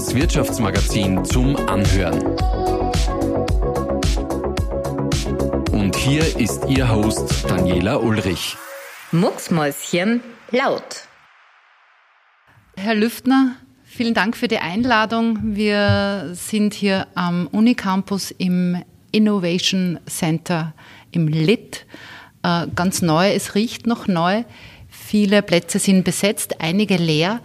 Das Wirtschaftsmagazin zum Anhören. Und hier ist Ihr Host Daniela Ulrich. Mucksmäuschen laut. Herr Lüftner, vielen Dank für die Einladung. Wir sind hier am Unicampus im Innovation Center im LIT. Äh, ganz neu, es riecht noch neu. Viele Plätze sind besetzt, einige leer.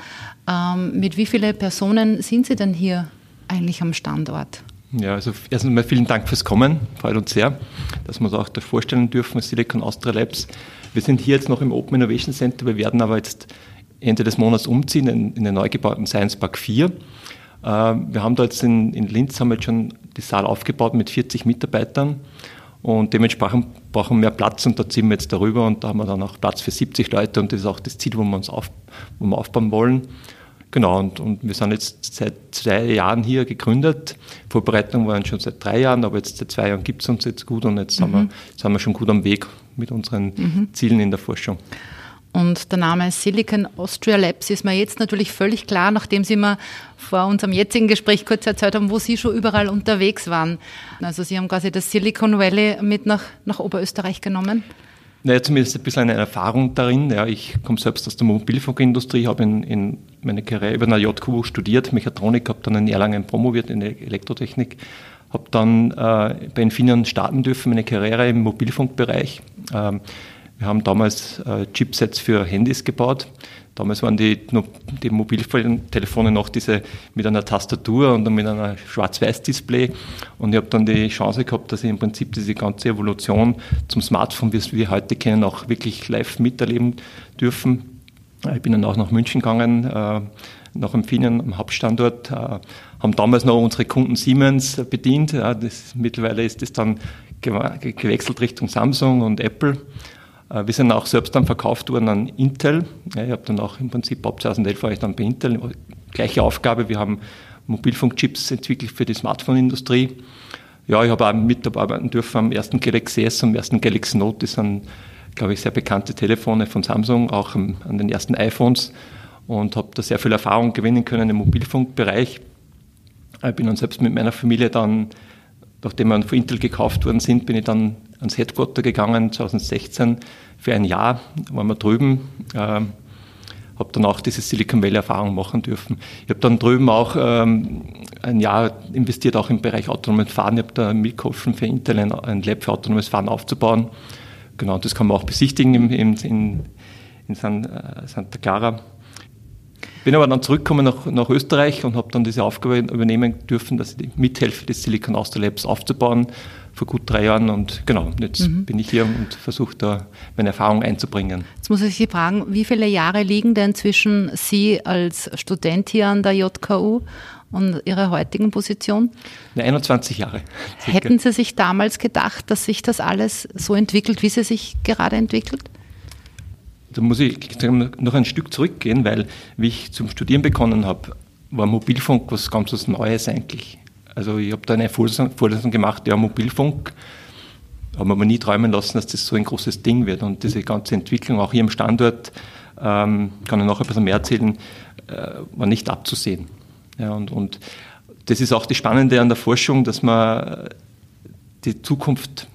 Ähm, mit wie vielen Personen sind Sie denn hier eigentlich am Standort? Ja, also erst einmal vielen Dank fürs Kommen. Freut uns sehr, dass wir uns auch da vorstellen dürfen, Silicon Austria Labs. Wir sind hier jetzt noch im Open Innovation Center. Wir werden aber jetzt Ende des Monats umziehen in, in den neu gebauten Science Park 4. Äh, wir haben da jetzt in, in Linz haben wir jetzt schon die Saal aufgebaut mit 40 Mitarbeitern und dementsprechend brauchen wir mehr Platz und da ziehen wir jetzt darüber und da haben wir dann auch Platz für 70 Leute und das ist auch das Ziel, wo wir uns auf, wo wir aufbauen wollen. Genau, und, und wir sind jetzt seit zwei Jahren hier gegründet. Vorbereitungen waren schon seit drei Jahren, aber jetzt seit zwei Jahren gibt es uns jetzt gut und jetzt, mhm. sind, wir, sind wir schon gut am Weg mit unseren mhm. Zielen in der Forschung. Und der Name Silicon Austria Labs ist mir jetzt natürlich völlig klar, nachdem Sie mir vor unserem jetzigen Gespräch kurz erzählt haben, wo Sie schon überall unterwegs waren. Also Sie haben quasi das Silicon Valley mit nach, nach Oberösterreich genommen. Naja, zumindest ein bisschen eine Erfahrung darin. Ja, ich komme selbst aus der Mobilfunkindustrie, habe in, in meine Karriere über einer JQ studiert, Mechatronik, habe dann in Erlangen promoviert in Elektrotechnik, habe dann äh, bei Infineon starten dürfen, meine Karriere im Mobilfunkbereich. Ähm, wir haben damals äh, Chipsets für Handys gebaut. Damals waren die, die Mobiltelefone noch diese mit einer Tastatur und mit einer Schwarz-Weiß-Display. Und ich habe dann die Chance gehabt, dass ich im Prinzip diese ganze Evolution zum Smartphone, wie wir heute kennen, auch wirklich live miterleben dürfen. Ich bin dann auch nach München gegangen, äh, nach Empfingen am Hauptstandort, äh, haben damals noch unsere Kunden Siemens bedient. Ja, das, mittlerweile ist das dann gewechselt Richtung Samsung und Apple. Äh, wir sind auch selbst dann verkauft worden an Intel. ich habe dann auch im Prinzip ab 2011 war ich dann bei Intel. Gleiche Aufgabe, wir haben Mobilfunkchips entwickelt für die Smartphone-Industrie. Ja, ich habe auch mitarbeiten dürfen am ersten Galaxy S und am ersten Galaxy Note. Das sind, glaube ich, sehr bekannte Telefone von Samsung, auch an den ersten iPhones. Und habe da sehr viel Erfahrung gewinnen können im Mobilfunkbereich. Ich bin dann selbst mit meiner Familie dann, nachdem wir von Intel gekauft worden sind, bin ich dann ans Headquarter gegangen, 2016, für ein Jahr waren wir drüben. Äh, habe dann auch diese Silicon Valley Erfahrung machen dürfen. Ich habe dann drüben auch ähm, ein Jahr investiert, auch im Bereich autonomes Fahren. Ich habe da mitgeholfen, für Intel ein, ein, Lab für autonomes Fahren aufzubauen. Genau, das kann man auch besichtigen im, im, in, in San, äh, Santa Clara. Bin aber dann zurückgekommen nach, nach Österreich und habe dann diese Aufgabe übernehmen dürfen, dass ich mithelfe, das Silicon Austria Labs aufzubauen vor gut drei Jahren und genau, jetzt mhm. bin ich hier und versuche da meine Erfahrung einzubringen. Jetzt muss ich Sie fragen, wie viele Jahre liegen denn zwischen Sie als Student hier an der JKU und Ihrer heutigen Position? 21 Jahre. Circa. Hätten Sie sich damals gedacht, dass sich das alles so entwickelt, wie sie sich gerade entwickelt? Da muss ich noch ein Stück zurückgehen, weil wie ich zum Studieren begonnen habe, war Mobilfunk was ganz was Neues eigentlich. Also ich habe da eine Vorlesung gemacht, ja, Mobilfunk. Haben wir nie träumen lassen, dass das so ein großes Ding wird. Und diese ganze Entwicklung auch hier im Standort, ähm, kann ich noch ein bisschen mehr erzählen, äh, war nicht abzusehen. Ja, und, und das ist auch das Spannende an der Forschung, dass man die Zukunft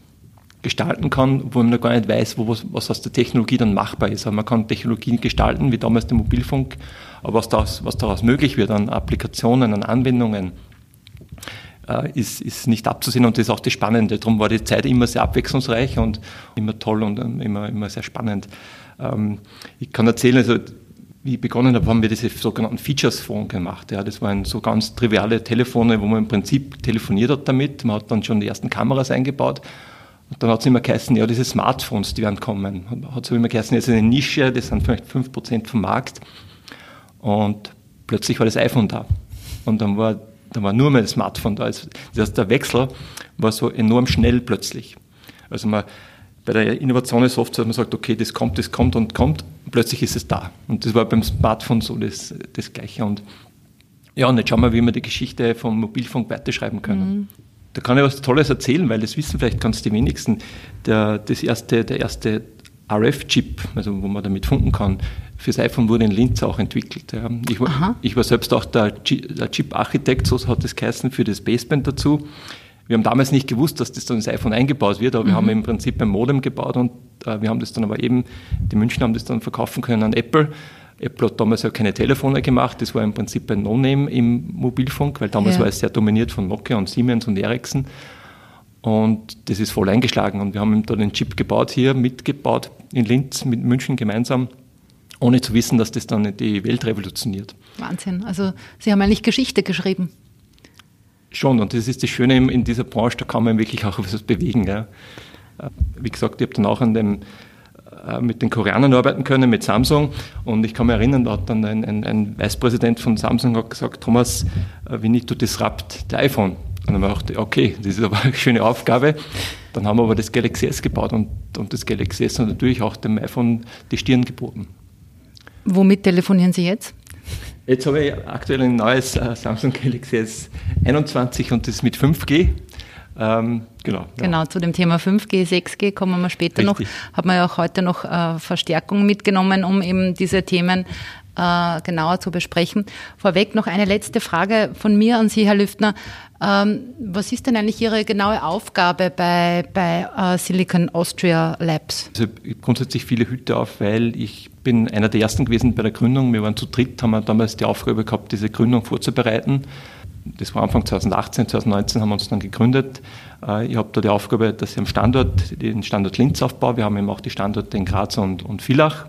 gestalten kann, wo man noch gar nicht weiß, wo was, was aus der Technologie dann machbar ist. Aber man kann Technologien gestalten, wie damals der Mobilfunk, aber was daraus, was daraus möglich wird an Applikationen, an Anwendungen, äh, ist, ist nicht abzusehen und das ist auch das Spannende. Darum war die Zeit immer sehr abwechslungsreich und immer toll und ähm, immer, immer sehr spannend. Ähm, ich kann erzählen, also wie ich begonnen habe, haben wir diese sogenannten Features-Phone gemacht. Ja, das waren so ganz triviale Telefone, wo man im Prinzip telefoniert hat damit. Man hat dann schon die ersten Kameras eingebaut. Und dann hat es immer geheißen, ja, diese Smartphones, die werden kommen. Hat es immer geheißen, das ist eine Nische, das sind vielleicht 5% vom Markt. Und plötzlich war das iPhone da. Und dann war da war nur mein Smartphone da. Das heißt, der Wechsel war so enorm schnell plötzlich. Also man, bei der Innovation der Software, man sagt, okay, das kommt, das kommt und kommt, und plötzlich ist es da. Und das war beim Smartphone so das, das Gleiche. Und ja, und jetzt schauen wir, wie wir die Geschichte vom Mobilfunk weiterschreiben können. Mhm. Da kann ich was Tolles erzählen, weil das wissen vielleicht ganz die wenigsten. Der, das erste, der erste RF-Chip, also wo man damit funken kann, fürs iPhone wurde in Linz auch entwickelt. Ich, war, ich, war, selbst auch der, der Chip-Architekt, so hat es geheißen, für das Baseband dazu. Wir haben damals nicht gewusst, dass das dann ins iPhone eingebaut wird, aber mhm. wir haben im Prinzip ein Modem gebaut und äh, wir haben das dann aber eben, die München haben das dann verkaufen können an Apple. Apple hat damals ja keine Telefone gemacht, das war im Prinzip ein No-Name im Mobilfunk, weil damals ja. war es sehr dominiert von Nokia und Siemens und Ericsson. Und das ist voll eingeschlagen. Und wir haben da den Chip gebaut, hier mitgebaut in Linz mit München gemeinsam, ohne zu wissen, dass das dann die Welt revolutioniert. Wahnsinn. Also Sie haben eigentlich Geschichte geschrieben. Schon, und das ist das Schöne in dieser Branche, da kann man wirklich auch etwas bewegen. Ja. Äh, wie gesagt, ich habe dann auch an dem, äh, mit den Koreanern arbeiten können, mit Samsung. Und ich kann mich erinnern, da hat dann ein, ein, ein Vicepräsident von Samsung hat gesagt, Thomas, we need to disrupt the iPhone. Und dann haben wir gedacht, okay, das ist aber eine schöne Aufgabe. Dann haben wir aber das Galaxy S gebaut und, und das Galaxy S hat natürlich auch dem iPhone die Stirn geboten. Womit telefonieren Sie jetzt? Jetzt habe ich aktuell ein neues äh, Samsung Galaxy S21 und das mit 5G. Ähm, genau. Ja. Genau, zu dem Thema 5G, 6G kommen wir später Richtig. noch. Hat man ja auch heute noch äh, Verstärkung mitgenommen, um eben diese Themen äh, genauer zu besprechen. Vorweg noch eine letzte Frage von mir an Sie, Herr Lüftner. Ähm, was ist denn eigentlich Ihre genaue Aufgabe bei, bei äh, Silicon Austria Labs? Also ich habe grundsätzlich viele Hüte auf, weil ich bin einer der ersten gewesen bei der Gründung. Wir waren zu dritt, haben wir damals die Aufgabe gehabt, diese Gründung vorzubereiten. Das war Anfang 2018, 2019 haben wir uns dann gegründet. Äh, ich habe da die Aufgabe, dass ich am Standort, den Standort Linz aufbaue. Wir haben eben auch die Standorte in Graz und, und Villach.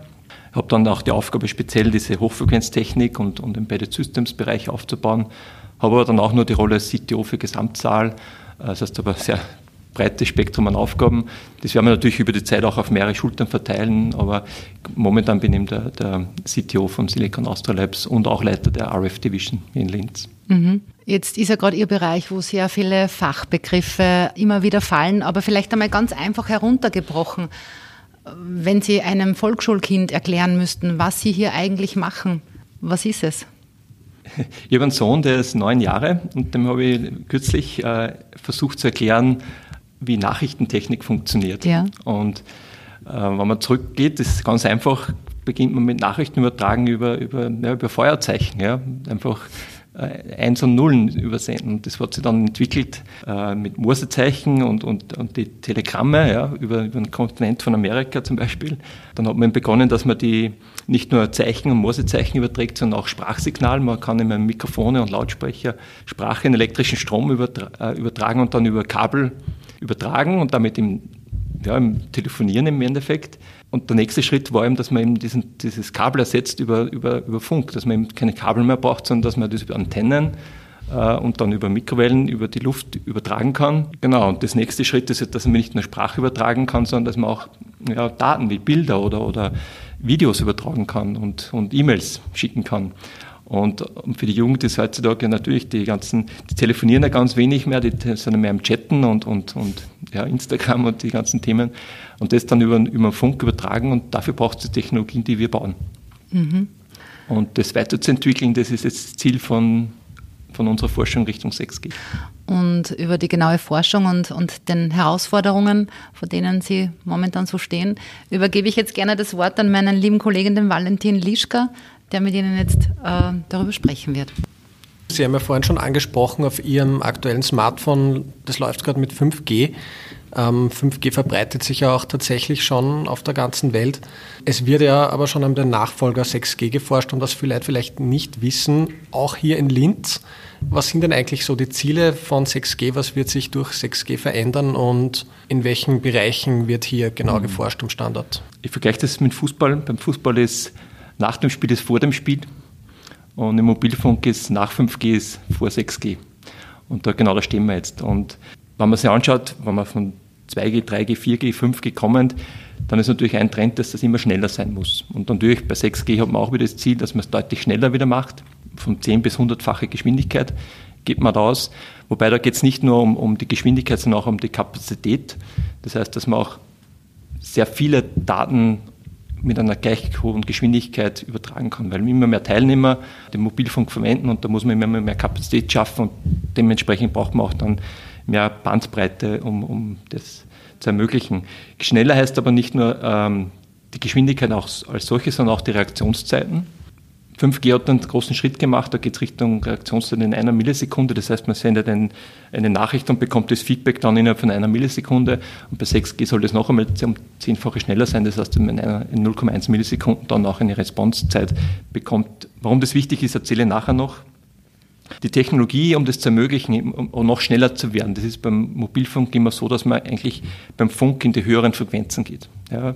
Habe dann auch die Aufgabe, speziell diese Hochfrequenztechnik und, und Embedded Systems Bereich aufzubauen. Habe aber dann auch nur die Rolle CTO für Gesamtzahl. Äh, das heißt aber sehr breites Spektrum an Aufgaben. Das werden wir natürlich über die Zeit auch auf mehrere Schultern verteilen, aber momentan bin ich der, der CTO von Silicon Austria und auch Leiter der RF Division in Linz. Mhm. Jetzt ist ja gerade Ihr Bereich, wo sehr viele Fachbegriffe immer wieder fallen, aber vielleicht einmal ganz einfach heruntergebrochen wenn Sie einem Volksschulkind erklären müssten, was Sie hier eigentlich machen, was ist es? Ich habe einen Sohn, der ist neun Jahre und dem habe ich kürzlich äh, versucht zu erklären, wie Nachrichtentechnik funktioniert. Ja. Und äh, wenn man zurückgeht, ist ganz einfach, beginnt man mit Nachrichten übertragen über, über, ja, über Feuerzeichen. Ja. Einfach Eins und Nullen übersenden. Das hat sich dann entwickelt äh, mit Morsezeichen und, und, und die Telegramme ja, über, über den Kontinent von Amerika zum Beispiel. Dann hat man begonnen, dass man die nicht nur Zeichen und Morsezeichen überträgt, sondern auch Sprachsignal. Man kann einem Mikrofone und Lautsprecher Sprache in elektrischen Strom übertra äh, übertragen und dann über Kabel übertragen und damit im, ja, im Telefonieren im Endeffekt. Und der nächste Schritt war eben, dass man eben diesen, dieses Kabel ersetzt über, über, über Funk, dass man eben keine Kabel mehr braucht, sondern dass man das über Antennen äh, und dann über Mikrowellen über die Luft übertragen kann. Genau, und das nächste Schritt ist, dass man nicht nur Sprache übertragen kann, sondern dass man auch ja, Daten wie Bilder oder, oder Videos übertragen kann und, und E-Mails schicken kann. Und für die Jugend ist heutzutage natürlich die ganzen, die telefonieren ja ganz wenig mehr, die sind mehr im Chatten und, und, und ja, Instagram und die ganzen Themen. Und das dann über, über Funk übertragen und dafür braucht es die Technologien, die wir bauen. Mhm. Und das weiterzuentwickeln, das ist jetzt das Ziel von, von unserer Forschung Richtung 6G. Und über die genaue Forschung und, und den Herausforderungen, vor denen Sie momentan so stehen, übergebe ich jetzt gerne das Wort an meinen lieben Kollegen, den Valentin Lischka, der mit Ihnen jetzt äh, darüber sprechen wird. Sie haben ja vorhin schon angesprochen, auf Ihrem aktuellen Smartphone, das läuft gerade mit 5G. Ähm, 5G verbreitet sich ja auch tatsächlich schon auf der ganzen Welt. Es wird ja aber schon an den Nachfolger 6G geforscht und was viele Leute vielleicht nicht wissen, auch hier in Linz. Was sind denn eigentlich so die Ziele von 6G? Was wird sich durch 6G verändern und in welchen Bereichen wird hier genau mhm. geforscht am Standort? Ich vergleiche das mit Fußball. Beim Fußball ist nach dem Spiel ist vor dem Spiel und im Mobilfunk ist nach 5G ist vor 6G. Und da genau da stehen wir jetzt. Und wenn man sich anschaut, wenn man von 2G, 3G, 4G, 5G kommt, dann ist natürlich ein Trend, dass das immer schneller sein muss. Und natürlich bei 6G hat man auch wieder das Ziel, dass man es deutlich schneller wieder macht. Von 10 bis 100-fache Geschwindigkeit geht man raus. Wobei da geht es nicht nur um, um die Geschwindigkeit, sondern auch um die Kapazität. Das heißt, dass man auch sehr viele Daten mit einer gleich hohen Geschwindigkeit übertragen kann, weil immer mehr Teilnehmer den Mobilfunk verwenden und da muss man immer mehr Kapazität schaffen und dementsprechend braucht man auch dann mehr Bandbreite, um, um das zu ermöglichen. Schneller heißt aber nicht nur ähm, die Geschwindigkeit auch als solches, sondern auch die Reaktionszeiten. 5G hat einen großen Schritt gemacht, da geht es Richtung Reaktionszeit in einer Millisekunde. Das heißt, man sendet ein, eine Nachricht und bekommt das Feedback dann innerhalb von einer Millisekunde. Und bei 6G soll das noch einmal um zehnfache schneller sein. Das heißt, in, in 0,1 Millisekunden dann auch eine Responsezeit bekommt. Warum das wichtig ist, erzähle ich nachher noch. Die Technologie, um das zu ermöglichen, um noch schneller zu werden, das ist beim Mobilfunk immer so, dass man eigentlich beim Funk in die höheren Frequenzen geht. Ja,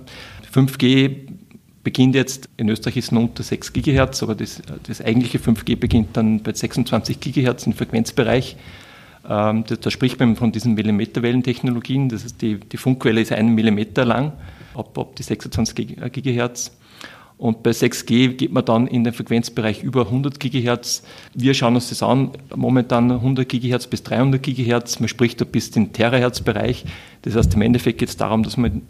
5G beginnt jetzt, in Österreich ist es unter 6 GHz, aber das, das eigentliche 5G beginnt dann bei 26 GHz im Frequenzbereich. Ähm, da, da, spricht man von diesen Millimeterwellentechnologien. Das ist die, die Funkwelle ist einen Millimeter lang, ab, ab die 26 GHz. Und bei 6G geht man dann in den Frequenzbereich über 100 GHz. Wir schauen uns das an, momentan 100 GHz bis 300 GHz. Man spricht da bis den Terahertz-Bereich. Das heißt, im Endeffekt geht es darum, dass man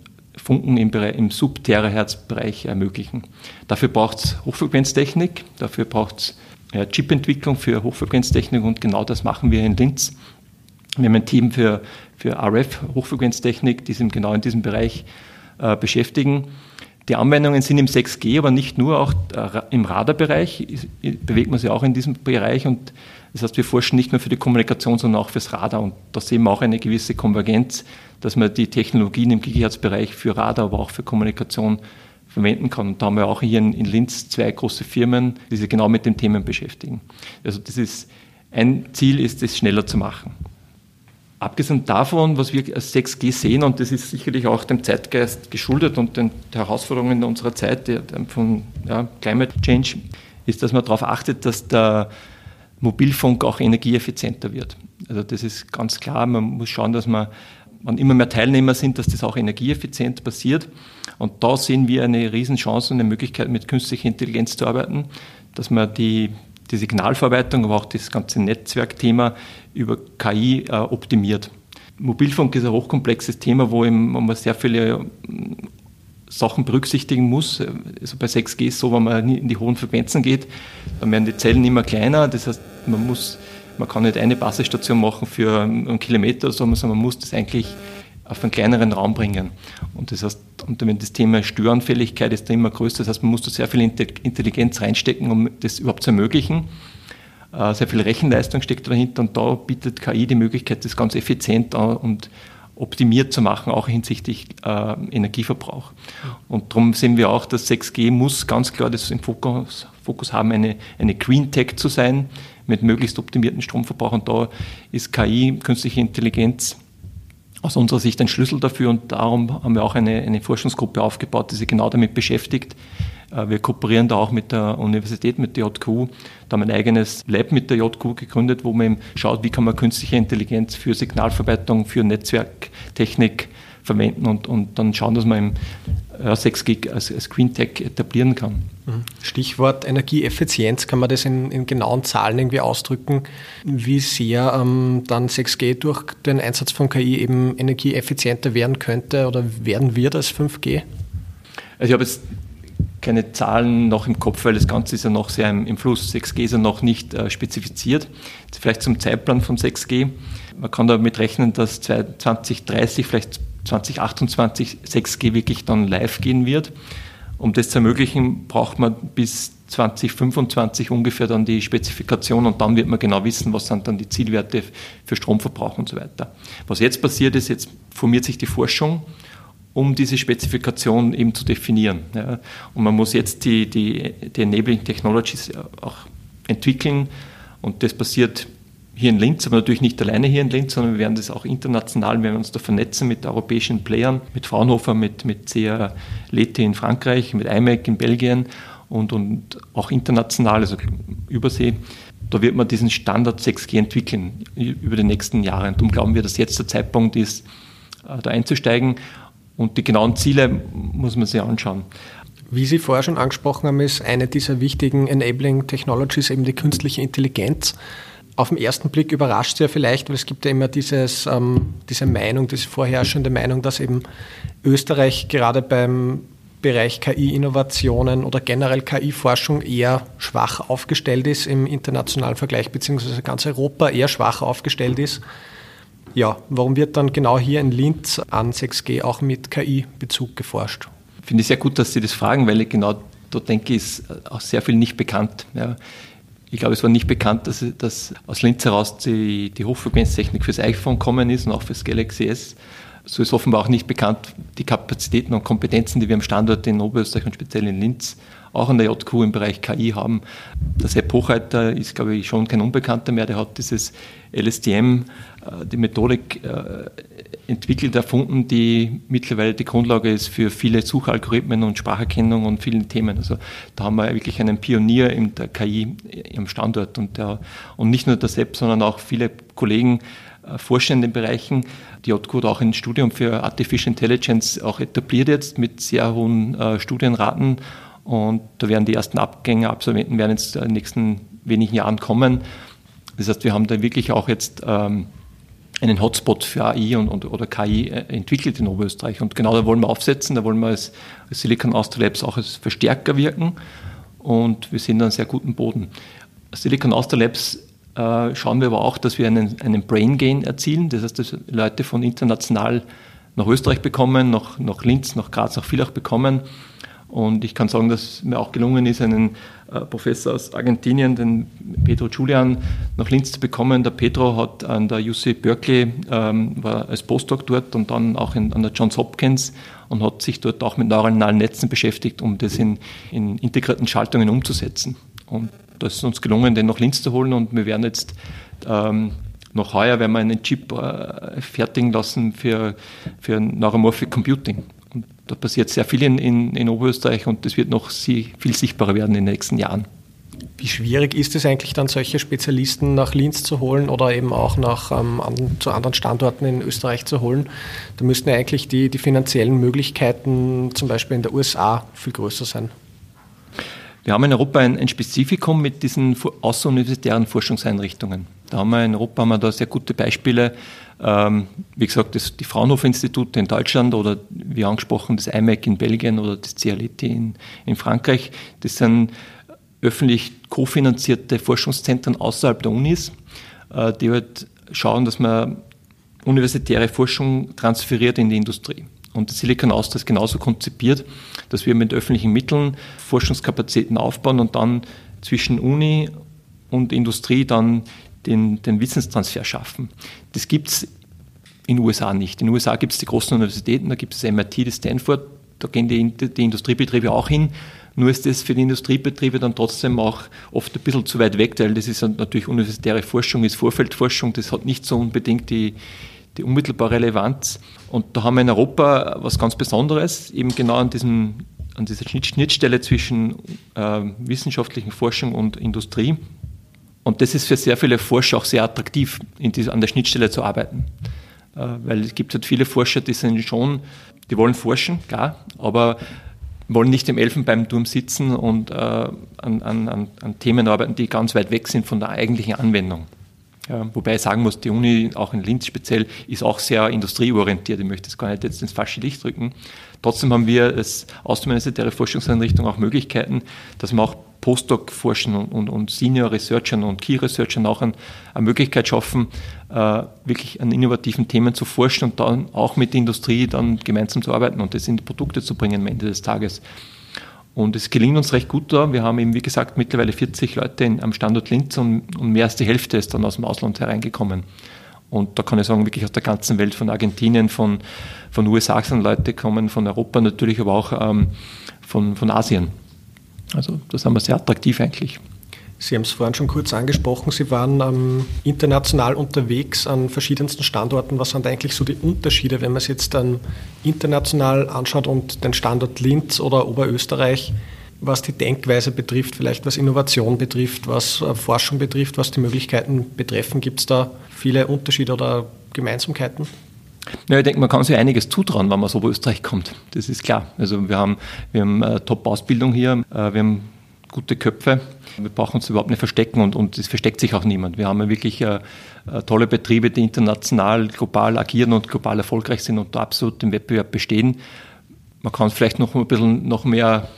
Funken im, im Sub-Terahertz-Bereich ermöglichen. Dafür braucht es Hochfrequenztechnik, dafür braucht es ja, Chipentwicklung für Hochfrequenztechnik und genau das machen wir in Linz. Wir haben ein Team für, für RF, Hochfrequenztechnik, die sich genau in diesem Bereich äh, beschäftigen. Die Anwendungen sind im 6G, aber nicht nur, auch äh, im Radarbereich bewegt man sich auch in diesem Bereich und das heißt, wir forschen nicht nur für die Kommunikation, sondern auch fürs Radar und da sehen wir auch eine gewisse Konvergenz dass man die Technologien im Gigahertz-Bereich für Radar, aber auch für Kommunikation verwenden kann. Und da haben wir auch hier in, in Linz zwei große Firmen, die sich genau mit den Themen beschäftigen. Also das ist, ein Ziel ist es, schneller zu machen. Abgesehen davon, was wir als 6G sehen, und das ist sicherlich auch dem Zeitgeist geschuldet und den Herausforderungen unserer Zeit von ja, Climate Change, ist, dass man darauf achtet, dass der Mobilfunk auch energieeffizienter wird. Also das ist ganz klar, man muss schauen, dass man wenn immer mehr Teilnehmer sind, dass das auch energieeffizient passiert. Und da sehen wir eine Riesenchance und eine Möglichkeit, mit künstlicher Intelligenz zu arbeiten, dass man die, die Signalverarbeitung, aber auch das ganze Netzwerkthema über KI äh, optimiert. Mobilfunk ist ein hochkomplexes Thema, wo, man sehr viele Sachen berücksichtigen muss. Also bei 6G ist es so, wenn man in die hohen Frequenzen geht, dann werden die Zellen immer kleiner. Das heißt, man muss man kann nicht eine Basisstation machen für einen Kilometer, sondern man muss das eigentlich auf einen kleineren Raum bringen. Und das heißt, und wenn das Thema Störanfälligkeit ist da immer größer, das heißt, man muss da sehr viel Intelligenz reinstecken, um das überhaupt zu ermöglichen. Äh, sehr viel Rechenleistung steckt dahinter und da bietet KI die Möglichkeit, das ganz effizient und optimiert zu machen, auch hinsichtlich äh, Energieverbrauch. Und darum sehen wir auch, dass 6G muss ganz klar das im Fokus, Fokus haben, eine, eine Green Tech zu sein mit möglichst optimierten Stromverbrauch. Und da ist KI, künstliche Intelligenz, aus unserer Sicht ein Schlüssel dafür und darum haben wir auch eine, eine Forschungsgruppe aufgebaut, die sich genau damit beschäftigt. Äh, wir kooperieren da auch mit der Universität, mit der JQ. Da haben wir ein eigenes Lab mit der JQ gegründet, wo man eben schaut, wie kann man künstliche Intelligenz für Signalverarbeitung, für Netzwerktechnik verwenden und, und dann schauen, dass man im ja, 6 Gig als, als Green Tech etablieren kann. Mhm. Stichwort Energieeffizienz, kann man das in, in genauen Zahlen irgendwie ausdrücken, wie sehr ähm, dann 6G durch den Einsatz von KI eben energieeffizienter werden könnte oder werden wird als 5G? Also ich habe jetzt keine Zahlen noch im Kopf, weil das Ganze ist ja noch sehr im, im Fluss. 6G ist ja noch nicht äh, spezifiziert. Vielleicht zum Zeitplan von 6G. Man kann damit rechnen, dass 2030, vielleicht 2028 6G wirklich dann live gehen wird. Um das zu ermöglichen, braucht man bis 2025 ungefähr dann die Spezifikation und dann wird man genau wissen, was sind dann die Zielwerte für Stromverbrauch und so weiter. Was jetzt passiert ist, jetzt formiert sich die Forschung, um diese Spezifikation eben zu definieren. Ja. Und man muss jetzt die, die, die Enabling Technologies auch entwickeln und das passiert hier in Linz, aber natürlich nicht alleine hier in Linz, sondern wir werden das auch international, wir werden uns da vernetzen mit europäischen Playern, mit Fraunhofer, mit, mit CA Leti in Frankreich, mit IMEC in Belgien und, und auch international, also Übersee. Da wird man diesen Standard 6G entwickeln über die nächsten Jahre. Und darum glauben wir, dass jetzt der Zeitpunkt ist, äh, da einzusteigen. Und die genauen Ziele muss man sich anschauen. Wie Sie vorher schon angesprochen haben, ist eine dieser wichtigen Enabling Technologies eben die künstliche Intelligenz auf den ersten Blick überrascht ja vielleicht, weil es gibt ja immer dieses, ähm, diese Meinung, diese vorherrschende Meinung, dass eben Österreich gerade beim Bereich KI-Innovationen oder generell KI-Forschung eher schwach aufgestellt ist im internationalen Vergleich, beziehungsweise ganz Europa eher schwach aufgestellt ist. Ja, warum wird dann genau hier in Linz an 6G auch mit KI-Bezug geforscht? Finde ich sehr gut, dass Sie das fragen, weil ich genau da denke ich, ist auch sehr viel nicht bekannt. Ja. Ich glaube, es war nicht bekannt, dass, dass aus Linz heraus die, die Hochfrequenztechnik fürs iPhone kommen ist und auch fürs Galaxy S. So ist offenbar auch nicht bekannt die Kapazitäten und Kompetenzen, die wir am Standort in Oberösterreich und speziell in Linz auch an der JQ im Bereich KI haben. Der Sepp Hochreiter ist, glaube ich, schon kein Unbekannter mehr. Der hat dieses LSTM, äh, die Methodik äh, entwickelt, erfunden, die mittlerweile die Grundlage ist für viele Suchalgorithmen und Spracherkennung und vielen Themen. Also da haben wir wirklich einen Pionier in der KI am Standort und, der, und nicht nur der Sepp, sondern auch viele Kollegen äh, forschen in den Bereichen. Die JQ hat auch ein Studium für Artificial Intelligence auch etabliert jetzt mit sehr hohen äh, Studienraten und da werden die ersten Abgänger, Absolventen werden jetzt in den nächsten wenigen Jahren kommen. Das heißt, wir haben da wirklich auch jetzt ähm, einen Hotspot für AI und, und, oder KI äh, entwickelt in Oberösterreich. Und genau da wollen wir aufsetzen, da wollen wir als, Silicon Austria Labs auch als Verstärker wirken. Und wir sind an sehr guten Boden. Silicon Austria Labs äh, schauen wir aber auch, dass wir einen, einen Brain Gain erzielen. Das heißt, dass Leute von international nach Österreich bekommen, nach, nach Linz, nach Graz, nach Villach bekommen und ich kann sagen, dass mir auch gelungen ist, einen äh, Professor aus Argentinien, den Pedro Julian, nach Linz zu bekommen. Der Pedro hat an der UC Berkeley, ähm, war als Postdoc dort und dann auch in, an der Johns Hopkins und hat sich dort auch mit neuronalen Netzen beschäftigt, um das in, in integrierten Schaltungen umzusetzen. Und das ist uns gelungen, den nach Linz zu holen und wir werden jetzt ähm, noch heuer werden wir einen Chip äh, fertigen lassen für, für Neuromorphic Computing da passiert sehr viel in, in, in Oberösterreich und das wird noch viel sichtbarer werden in den nächsten Jahren. Wie schwierig ist es eigentlich dann, solche Spezialisten nach Linz zu holen oder eben auch nach, ähm, an, zu anderen Standorten in Österreich zu holen? Da müssten ja eigentlich die, die finanziellen Möglichkeiten zum Beispiel in der USA viel größer sein. Wir haben in Europa ein, ein Spezifikum mit diesen außeruniversitären Forschungseinrichtungen. Da haben wir in Europa haben wir da sehr gute Beispiele. Ähm, wie gesagt, das, die Fraunhofer-Institute in Deutschland oder wie angesprochen das IMEC in Belgien oder das CLET in, in Frankreich. Das sind öffentlich kofinanzierte Forschungszentren außerhalb der Unis, äh, die halt schauen, dass man universitäre Forschung transferiert in die Industrie. Und Silicon Austria ist genauso konzipiert, dass wir mit öffentlichen Mitteln Forschungskapazitäten aufbauen und dann zwischen Uni und Industrie dann den, den Wissenstransfer schaffen. Das gibt es in den USA nicht. In den USA gibt es die großen Universitäten, da gibt es das MIT, das Stanford, da gehen die, die Industriebetriebe auch hin. Nur ist das für die Industriebetriebe dann trotzdem auch oft ein bisschen zu weit weg, weil das ist natürlich universitäre Forschung, ist Vorfeldforschung, das hat nicht so unbedingt die, die unmittelbare Relevanz. Und da haben wir in Europa was ganz Besonderes, eben genau an, diesem, an dieser Schnittstelle zwischen äh, wissenschaftlichen Forschung und Industrie. Und das ist für sehr viele Forscher auch sehr attraktiv, dieser, an der Schnittstelle zu arbeiten. Äh, weil es gibt halt viele Forscher, die sind schon, die wollen forschen, klar, aber wollen nicht im Elfenbeinturm sitzen und äh, an, an, an, Themen arbeiten, die ganz weit weg sind von der eigentlichen Anwendung. Ja, wobei ich sagen muss, die Uni, auch in Linz speziell, ist auch sehr industrieorientiert. Ich möchte das gar nicht jetzt ins falsche Licht drücken. Trotzdem haben wir als außenministerielle Forschungseinrichtung auch Möglichkeiten, dass wir auch Postdoc-Forschern und, und, und Senior-Researchern und Key-Researchern auch ein, eine Möglichkeit schaffen, äh, wirklich an innovativen Themen zu forschen und dann auch mit der Industrie dann gemeinsam zu arbeiten und das in die Produkte zu bringen am Ende des Tages. Und es gelingt uns recht gut da. Wir haben eben, wie gesagt, mittlerweile 40 Leute in, am Standort Linz und, und mehr als die Hälfte ist dann aus dem Ausland hereingekommen. Und da kann ich sagen, wirklich aus der ganzen Welt, von Argentinien, von, von USA sind Leute kommen, von Europa natürlich, aber auch ähm, von, von Asien. Also das haben wir sehr attraktiv eigentlich. Sie haben es vorhin schon kurz angesprochen, Sie waren ähm, international unterwegs an verschiedensten Standorten. Was sind eigentlich so die Unterschiede, wenn man es jetzt dann international anschaut und den Standort Linz oder Oberösterreich, was die Denkweise betrifft, vielleicht was Innovation betrifft, was äh, Forschung betrifft, was die Möglichkeiten betreffen? Gibt es da viele Unterschiede oder Gemeinsamkeiten? Ja, ich denke, man kann sich einiges zutrauen, wenn man aus Oberösterreich kommt. Das ist klar. Also wir haben, wir haben äh, Top-Ausbildung hier, äh, wir haben gute Köpfe. Wir brauchen uns überhaupt nicht verstecken und, und es versteckt sich auch niemand. Wir haben ja wirklich äh, äh, tolle Betriebe, die international, global agieren und global erfolgreich sind und da absolut im Wettbewerb bestehen. Man kann es vielleicht noch ein bisschen noch mehr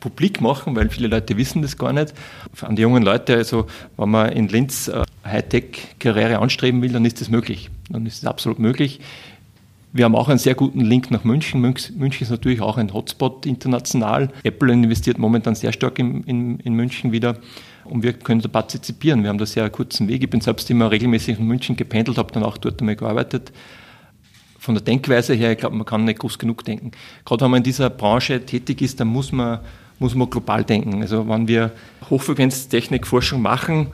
publik machen, weil viele Leute wissen das gar nicht. An die jungen Leute, also wenn man in Linz äh, Hightech-Karriere anstreben will, dann ist das möglich. Dann ist es absolut möglich. Wir haben auch einen sehr guten Link nach München. München ist natürlich auch ein Hotspot international. Apple investiert momentan sehr stark in, in, in München wieder und wir können da partizipieren. Wir haben da sehr kurzen Weg. Ich bin selbst immer regelmäßig in München gependelt, habe dann auch dort einmal gearbeitet. Von der Denkweise her, ich glaube, man kann nicht groß genug denken. Gerade wenn man in dieser Branche tätig ist, dann muss man, muss man global denken. Also wenn wir Hochfrequenztechnikforschung machen,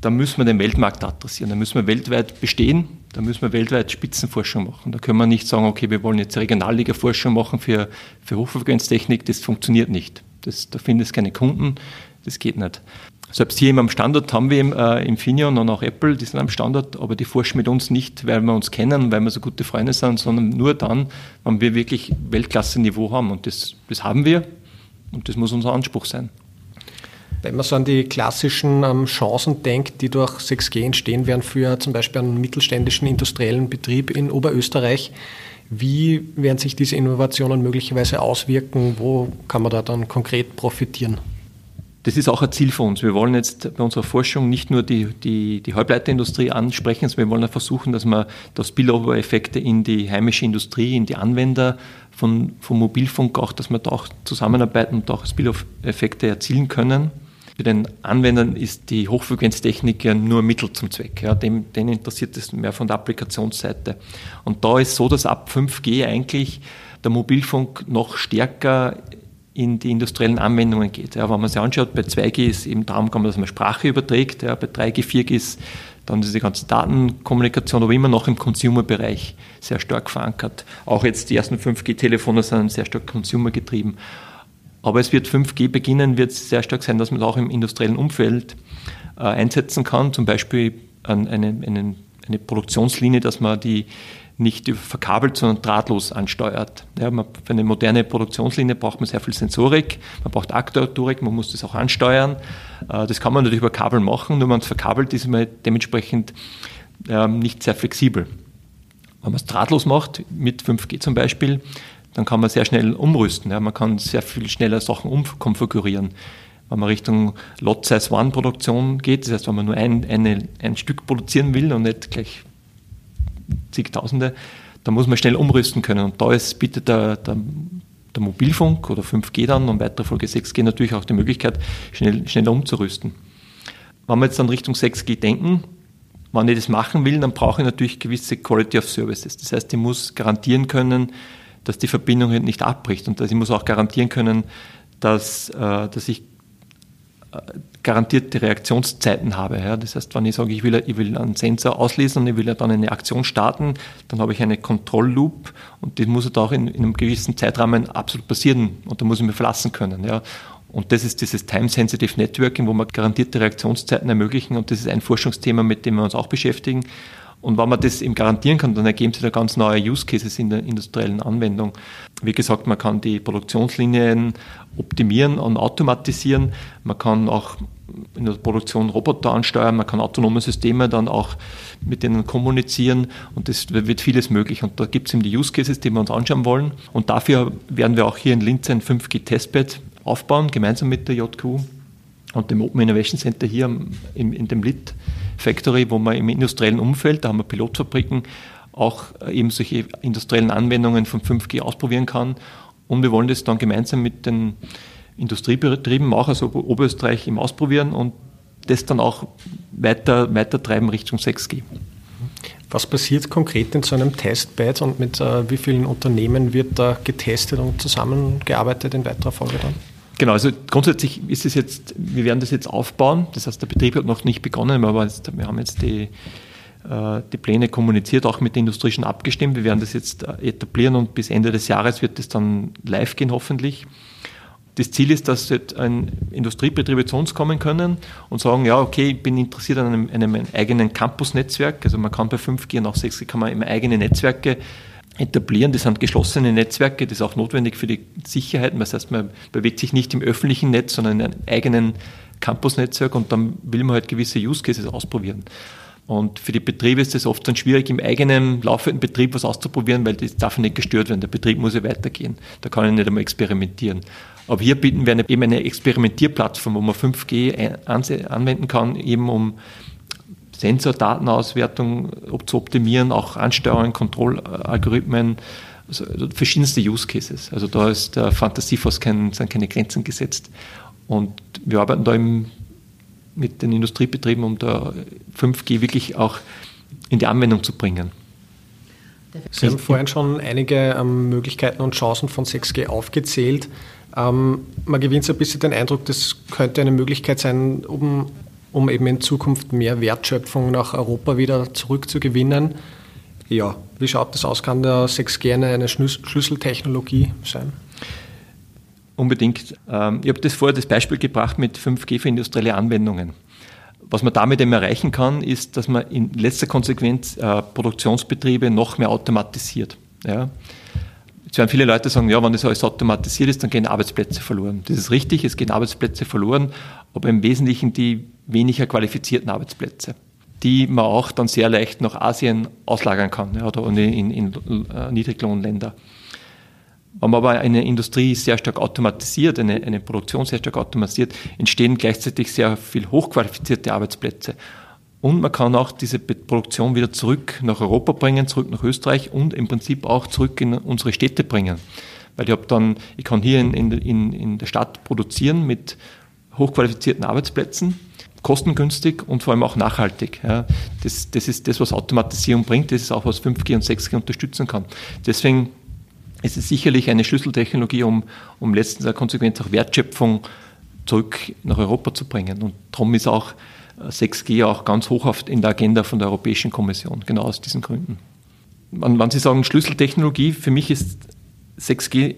dann müssen wir den Weltmarkt adressieren, dann müssen wir weltweit bestehen, dann müssen wir weltweit Spitzenforschung machen. Da können wir nicht sagen, okay, wir wollen jetzt Regionalliga-Forschung machen für, für Hochfrequenztechnik, das funktioniert nicht. Das, da du keine Kunden, das geht nicht. Selbst hier am Standort haben wir äh, Infineon und auch Apple, die sind am Standort, aber die forschen mit uns nicht, weil wir uns kennen, weil wir so gute Freunde sind, sondern nur dann, wenn wir wirklich Weltklasse-Niveau haben. Und das, das haben wir und das muss unser Anspruch sein. Wenn man so an die klassischen ähm, Chancen denkt, die durch 6G entstehen werden für zum Beispiel einen mittelständischen industriellen Betrieb in Oberösterreich, wie werden sich diese Innovationen möglicherweise auswirken? Wo kann man da dann konkret profitieren? Das ist auch ein Ziel für uns. Wir wollen jetzt bei unserer Forschung nicht nur die, die, die Halbleiterindustrie ansprechen, sondern wir wollen auch versuchen, dass wir da Spillover-Effekte in die heimische Industrie, in die Anwender von, von Mobilfunk auch, dass wir da auch zusammenarbeiten und auch Spillover-Effekte erzielen können. Für den Anwendern ist die Hochfrequenztechnik ja nur Mittel zum Zweck. Ja, dem, denen interessiert es mehr von der Applikationsseite. Und da ist so, dass ab 5G eigentlich der Mobilfunk noch stärker in die industriellen Anwendungen geht. Ja, wenn man sich anschaut, bei 2G ist eben darum gegangen, dass man Sprache überträgt, ja, bei 3G, 4G ist dann diese ganze Datenkommunikation, aber immer noch im Consumer-Bereich sehr stark verankert. Auch jetzt die ersten 5G-Telefone sind sehr stark Consumer getrieben. Aber es wird 5G beginnen, wird es sehr stark sein, dass man auch im industriellen Umfeld äh, einsetzen kann, zum Beispiel eine, eine, eine Produktionslinie, dass man die nicht verkabelt, sondern drahtlos ansteuert. Ja, man, für eine moderne Produktionslinie braucht man sehr viel Sensorik, man braucht Aktuatorik, man muss das auch ansteuern. Äh, das kann man natürlich über Kabel machen, nur wenn man es verkabelt, ist man dementsprechend ähm, nicht sehr flexibel. Wenn man es drahtlos macht, mit 5G zum Beispiel, dann kann man sehr schnell umrüsten. Ja. Man kann sehr viel schneller Sachen umkonfigurieren. Wenn man Richtung Lot Size One Produktion geht, das heißt, wenn man nur ein, eine, ein Stück produzieren will und nicht gleich zigtausende, dann muss man schnell umrüsten können. Und da ist bitte der, der, der Mobilfunk oder 5G dann und weitere Folge 6G natürlich auch die Möglichkeit, schnell, schneller umzurüsten. Wenn wir jetzt dann Richtung 6G denken, wenn ich das machen will, dann brauche ich natürlich gewisse Quality of Services. Das heißt, ich muss garantieren können, dass die Verbindung halt nicht abbricht und dass ich muss auch garantieren können, dass, äh, dass ich äh, garantierte Reaktionszeiten habe. Ja. Das heißt, wenn ich sage, ich will, ich will einen Sensor auslesen und ich will ja dann eine Aktion starten, dann habe ich eine Kontrollloop und die muss halt auch in, in, einem gewissen Zeitrahmen absolut passieren und da muss ich mir verlassen können. Ja. Und das ist dieses Time-Sensitive Networking, wo wir garantierte Reaktionszeiten ermöglichen und das ist ein Forschungsthema, mit dem wir uns auch beschäftigen. Und wenn man das eben garantieren kann, dann ergeben sich da ganz neue Use Cases in der industriellen Anwendung. Wie gesagt, man kann die Produktionslinien optimieren und automatisieren. Man kann auch in der Produktion Roboter ansteuern, man kann autonome Systeme dann auch mit denen kommunizieren und das wird vieles möglich. Und da gibt es eben die Use Cases, die wir uns anschauen wollen. Und dafür werden wir auch hier in Linz ein 5G-Testbed aufbauen, gemeinsam mit der JQ und dem Open Innovation Center hier in, in dem LIT Factory, wo man im industriellen Umfeld, da haben wir Pilotfabriken, auch eben solche industriellen Anwendungen von 5G ausprobieren kann. Und wir wollen das dann gemeinsam mit den Industriebetrieben auch, also Oberösterreich, im Ausprobieren und das dann auch weiter, weiter treiben Richtung 6G. Was passiert konkret in so einem Testbed und mit äh, wie vielen Unternehmen wird da getestet und zusammengearbeitet in weiterer Folge dann? Genau, also grundsätzlich ist es jetzt, wir werden das jetzt aufbauen. Das heißt, der Betrieb hat noch nicht begonnen, aber jetzt, wir haben jetzt die, äh, die Pläne kommuniziert, auch mit der Industrie schon abgestimmt. Wir werden das jetzt äh, etablieren und bis Ende des Jahres wird es dann live gehen, hoffentlich. Das Ziel ist, dass ein Industriebetriebe zu uns kommen können und sagen, ja, okay, ich bin interessiert an einem, einem eigenen Campus-Netzwerk. Also man kann bei 5G und auch 6G kann man immer eigene Netzwerke etablieren. Das sind geschlossene Netzwerke, das ist auch notwendig für die Sicherheit. Das heißt, man bewegt sich nicht im öffentlichen Netz, sondern in einem eigenen Campus-Netzwerk und dann will man halt gewisse Use Cases ausprobieren. Und für die Betriebe ist es oft dann schwierig, im eigenen laufenden Betrieb was auszuprobieren, weil das darf nicht gestört werden. Der Betrieb muss ja weitergehen. Da kann ich nicht einmal experimentieren. Aber hier bieten wir eben eine Experimentierplattform, wo man 5G anwenden kann, eben um Sensordatenauswertung zu optimieren, auch Ansteuerung, Kontrollalgorithmen, also verschiedenste Use Cases. Also da ist der Fantasie fast kein, keine Grenzen gesetzt. Und wir arbeiten da im, mit den Industriebetrieben, um da 5G wirklich auch in die Anwendung zu bringen. Sie haben vorhin schon einige ähm, Möglichkeiten und Chancen von 6G aufgezählt. Ähm, man gewinnt so ein bisschen den Eindruck, das könnte eine Möglichkeit sein, um, um eben in Zukunft mehr Wertschöpfung nach Europa wieder zurückzugewinnen. Ja, wie schaut das aus? Kann der 6G eine, eine Schlüsseltechnologie sein? Unbedingt. Ähm, ich habe das vorher das Beispiel gebracht mit 5G für industrielle Anwendungen. Was man damit eben erreichen kann, ist, dass man in letzter Konsequenz äh, Produktionsbetriebe noch mehr automatisiert. Ja. Jetzt werden viele Leute sagen, ja, wenn das alles automatisiert ist, dann gehen Arbeitsplätze verloren. Das ist richtig, es gehen Arbeitsplätze verloren, aber im Wesentlichen die weniger qualifizierten Arbeitsplätze, die man auch dann sehr leicht nach Asien auslagern kann oder in, in, in äh, Niedriglohnländer. Wenn man aber eine Industrie sehr stark automatisiert, eine, eine Produktion sehr stark automatisiert, entstehen gleichzeitig sehr viel hochqualifizierte Arbeitsplätze. Und man kann auch diese Produktion wieder zurück nach Europa bringen, zurück nach Österreich und im Prinzip auch zurück in unsere Städte bringen. Weil ich dann, ich kann hier in, in, in der Stadt produzieren mit hochqualifizierten Arbeitsplätzen, kostengünstig und vor allem auch nachhaltig. Ja. Das, das ist das, was Automatisierung bringt, das ist auch, was 5G und 6G unterstützen kann. Deswegen ist es sicherlich eine Schlüsseltechnologie, um, um letztens Konsequenz auch Wertschöpfung zurück nach Europa zu bringen. Und darum ist auch 6G auch ganz hoch in der Agenda von der Europäischen Kommission, genau aus diesen Gründen. Wenn Sie sagen Schlüsseltechnologie, für mich ist 6G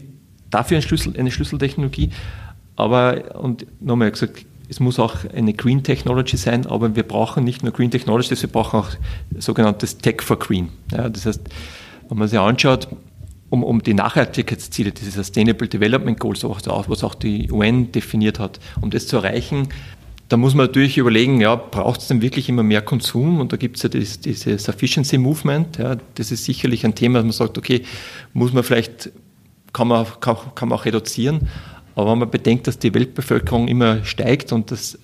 dafür eine, Schlüssel, eine Schlüsseltechnologie, aber, und nochmal gesagt, es muss auch eine Green Technology sein, aber wir brauchen nicht nur Green Technology, wir brauchen auch sogenanntes Tech for Green. Ja, das heißt, wenn man sich anschaut, um, um die Nachhaltigkeitsziele, diese Sustainable Development Goals, was auch die UN definiert hat, um das zu erreichen, da muss man natürlich überlegen, ja, braucht es denn wirklich immer mehr Konsum? Und da gibt es ja das, diese Sufficiency Movement. Ja, das ist sicherlich ein Thema, dass man sagt, okay, muss man vielleicht, kann man, kann, kann man auch reduzieren. Aber wenn man bedenkt, dass die Weltbevölkerung immer steigt und dass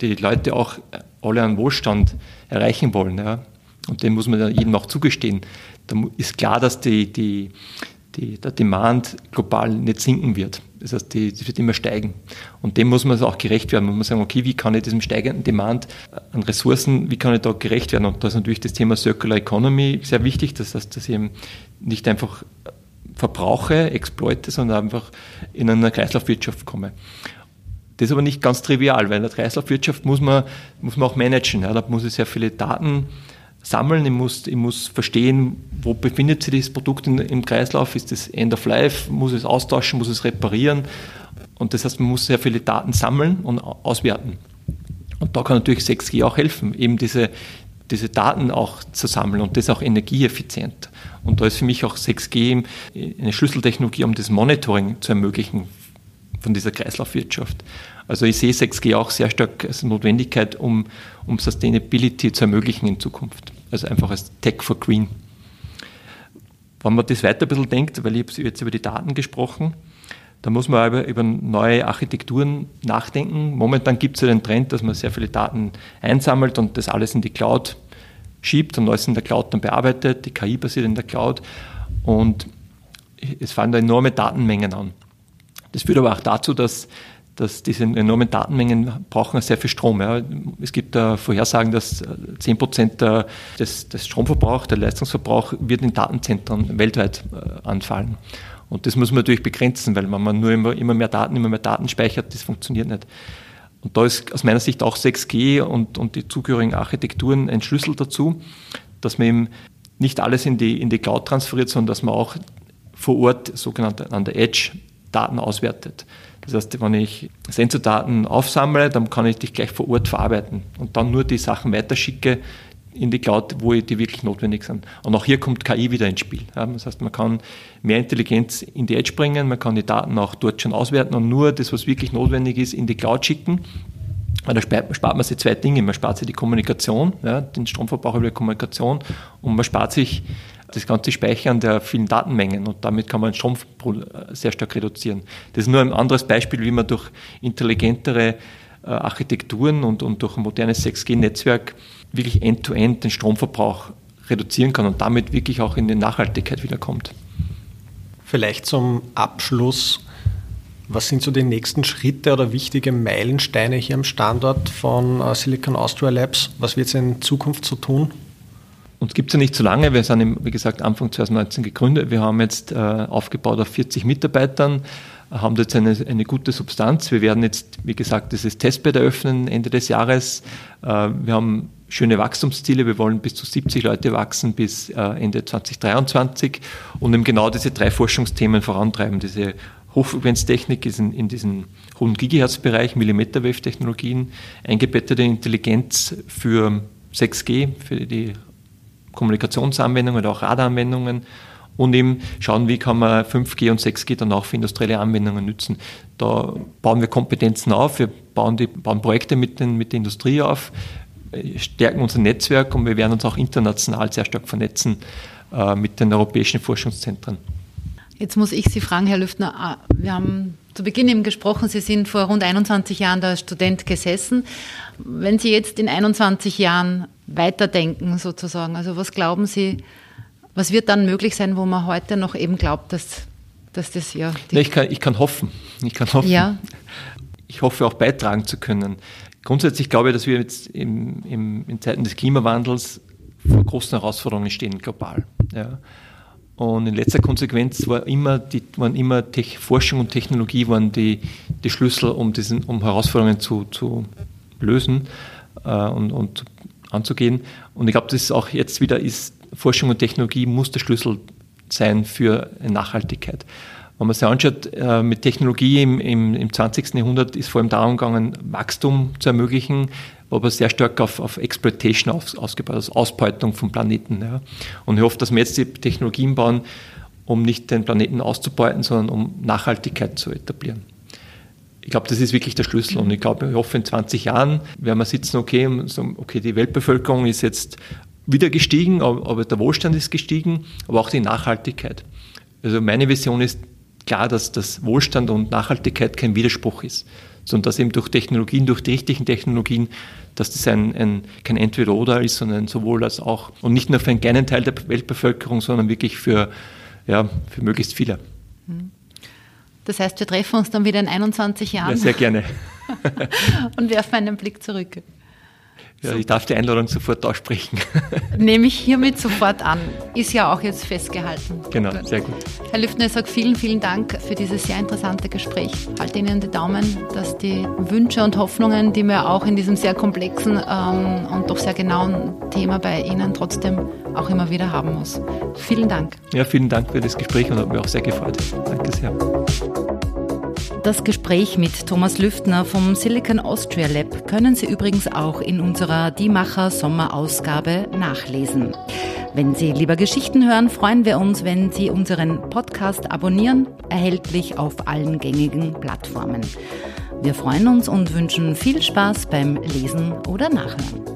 die Leute auch alle einen Wohlstand erreichen wollen, ja, und den muss man ja jedem auch zugestehen, dann ist klar, dass die, die, die, der Demand global nicht sinken wird. Das heißt, die, die wird immer steigen. Und dem muss man auch gerecht werden. Man muss sagen, okay, wie kann ich diesem steigenden Demand an Ressourcen, wie kann ich da gerecht werden? Und da ist natürlich das Thema Circular Economy sehr wichtig. Das heißt, dass eben nicht einfach verbrauche, exploite, sondern einfach in eine Kreislaufwirtschaft komme. Das ist aber nicht ganz trivial, weil in der Kreislaufwirtschaft muss man, muss man auch managen. Ja, da muss ich sehr viele Daten sammeln, ich muss, ich muss verstehen, wo befindet sich das Produkt in, im Kreislauf, ist das End of Life, muss es austauschen, muss es reparieren. Und das heißt, man muss sehr viele Daten sammeln und auswerten. Und da kann natürlich 6G auch helfen, eben diese, diese Daten auch zu sammeln und das auch energieeffizient. Und da ist für mich auch 6G eine Schlüsseltechnologie, um das Monitoring zu ermöglichen von dieser Kreislaufwirtschaft. Also ich sehe 6G auch sehr stark als Notwendigkeit, um, um Sustainability zu ermöglichen in Zukunft. Also einfach als Tech for Green. Wenn man das weiter ein bisschen denkt, weil ich habe jetzt über die Daten gesprochen, da muss man aber über neue Architekturen nachdenken. Momentan gibt es ja den Trend, dass man sehr viele Daten einsammelt und das alles in die Cloud schiebt und alles in der Cloud dann bearbeitet. Die KI basiert in der Cloud und es fallen da enorme Datenmengen an. Das führt aber auch dazu, dass dass diese enormen Datenmengen brauchen sehr viel Strom. Ja. Es gibt da Vorhersagen, dass 10 Prozent des, des Stromverbrauchs, der Leistungsverbrauch wird in Datenzentren weltweit äh, anfallen. Und das muss man natürlich begrenzen, weil wenn man nur immer, immer mehr Daten, immer mehr Daten speichert, das funktioniert nicht. Und da ist aus meiner Sicht auch 6G und, und die zugehörigen Architekturen ein Schlüssel dazu, dass man eben nicht alles in die, in die Cloud transferiert, sondern dass man auch vor Ort, sogenannte an der Edge, Daten auswertet. Das heißt, wenn ich Sensordaten aufsammle, dann kann ich die gleich vor Ort verarbeiten und dann nur die Sachen weiterschicke in die Cloud, wo die wirklich notwendig sind. Und auch hier kommt KI wieder ins Spiel. Das heißt, man kann mehr Intelligenz in die Edge bringen, man kann die Daten auch dort schon auswerten und nur das, was wirklich notwendig ist, in die Cloud schicken. Da spart, man sich zwei Dinge. Man spart sich die Kommunikation, ja, den Stromverbrauch über die Kommunikation und man spart sich das ganze Speichern der vielen Datenmengen und damit kann man den Strom sehr stark reduzieren. Das ist nur ein anderes Beispiel, wie man durch intelligentere äh, Architekturen und, und durch ein modernes 6G-Netzwerk wirklich end-to-end -end den Stromverbrauch reduzieren kann und damit wirklich auch in die Nachhaltigkeit wiederkommt. Vielleicht zum Abschluss, was sind so die nächsten Schritte oder wichtige Meilensteine hier am Standort von äh, Silicon Austria Labs? Was wird es in Zukunft so tun? Uns gibt es ja nicht so lange. Wir sind, wie gesagt, Anfang 2019 gegründet. Wir haben jetzt äh, aufgebaut auf 40 Mitarbeitern, haben jetzt eine, eine gute Substanz. Wir werden jetzt, wie gesagt, dieses Testbed eröffnen Ende des Jahres. Äh, wir haben schöne Wachstumsziele. Wir wollen bis zu 70 Leute wachsen bis äh, Ende 2023 und eben genau diese drei Forschungsthemen vorantreiben. Diese Hochfrequenztechnik ist in, in diesen hohen Gigahertz-Bereich, Millimeterwave-Technologien, eingebettete Intelligenz für 6G, für die Kommunikationsanwendungen oder auch Radaranwendungen und eben schauen, wie kann man 5G und 6G dann auch für industrielle Anwendungen nutzen. Da bauen wir Kompetenzen auf, wir bauen, die, bauen Projekte mit, den, mit der Industrie auf, stärken unser Netzwerk und wir werden uns auch international sehr stark vernetzen äh, mit den europäischen Forschungszentren. Jetzt muss ich Sie fragen, Herr Lüftner, ah, wir haben zu Beginn eben gesprochen, Sie sind vor rund 21 Jahren da als Student gesessen. Wenn Sie jetzt in 21 Jahren weiterdenken sozusagen, also was glauben Sie, was wird dann möglich sein, wo man heute noch eben glaubt, dass, dass das ja... ja ich, kann, ich kann hoffen. Ich kann hoffen. Ja. Ich hoffe auch beitragen zu können. Grundsätzlich glaube ich, dass wir jetzt im, im, in Zeiten des Klimawandels vor großen Herausforderungen stehen, global. Ja. Und in letzter Konsequenz war immer die, waren immer Tech, Forschung und Technologie waren die, die Schlüssel, um, diesen, um Herausforderungen zu, zu lösen äh, und, und anzugehen. Und ich glaube, das ist auch jetzt wieder ist, Forschung und Technologie muss der Schlüssel sein für Nachhaltigkeit. Wenn man sich anschaut, äh, mit Technologie im, im, im 20. Jahrhundert ist vor allem darum gegangen, Wachstum zu ermöglichen, aber sehr stark auf, auf Exploitation aus, ausgebaut, also Ausbeutung vom Planeten. Ja. Und ich hoffe, dass wir jetzt die Technologien bauen, um nicht den Planeten auszubeuten, sondern um Nachhaltigkeit zu etablieren. Ich glaube, das ist wirklich der Schlüssel. Und ich glaube, ich hoffe, in 20 Jahren werden wir sitzen, okay, okay, die Weltbevölkerung ist jetzt wieder gestiegen, aber der Wohlstand ist gestiegen, aber auch die Nachhaltigkeit. Also meine Vision ist klar, dass das Wohlstand und Nachhaltigkeit kein Widerspruch ist, sondern dass eben durch Technologien, durch die richtigen Technologien, dass das ein, ein kein Entweder-Oder ist, sondern sowohl als auch und nicht nur für einen kleinen Teil der Weltbevölkerung, sondern wirklich für, ja, für möglichst viele. Mhm. Das heißt, wir treffen uns dann wieder in 21 Jahren. Ja, sehr gerne. und werfen einen Blick zurück. Ja, ich darf die Einladung sofort aussprechen. Nehme ich hiermit sofort an. Ist ja auch jetzt festgehalten. Genau, sehr gut. Herr Lüftner, ich sage vielen, vielen Dank für dieses sehr interessante Gespräch. Halte Ihnen die Daumen, dass die Wünsche und Hoffnungen, die wir auch in diesem sehr komplexen ähm, und doch sehr genauen Thema bei Ihnen trotzdem auch immer wieder haben muss. Vielen Dank. Ja, vielen Dank für das Gespräch und hat mich auch sehr gefreut. Danke sehr. Das Gespräch mit Thomas Lüftner vom Silicon Austria Lab können Sie übrigens auch in unserer Diemacher Sommerausgabe nachlesen. Wenn Sie lieber Geschichten hören, freuen wir uns, wenn Sie unseren Podcast abonnieren, erhältlich auf allen gängigen Plattformen. Wir freuen uns und wünschen viel Spaß beim Lesen oder Nachhören.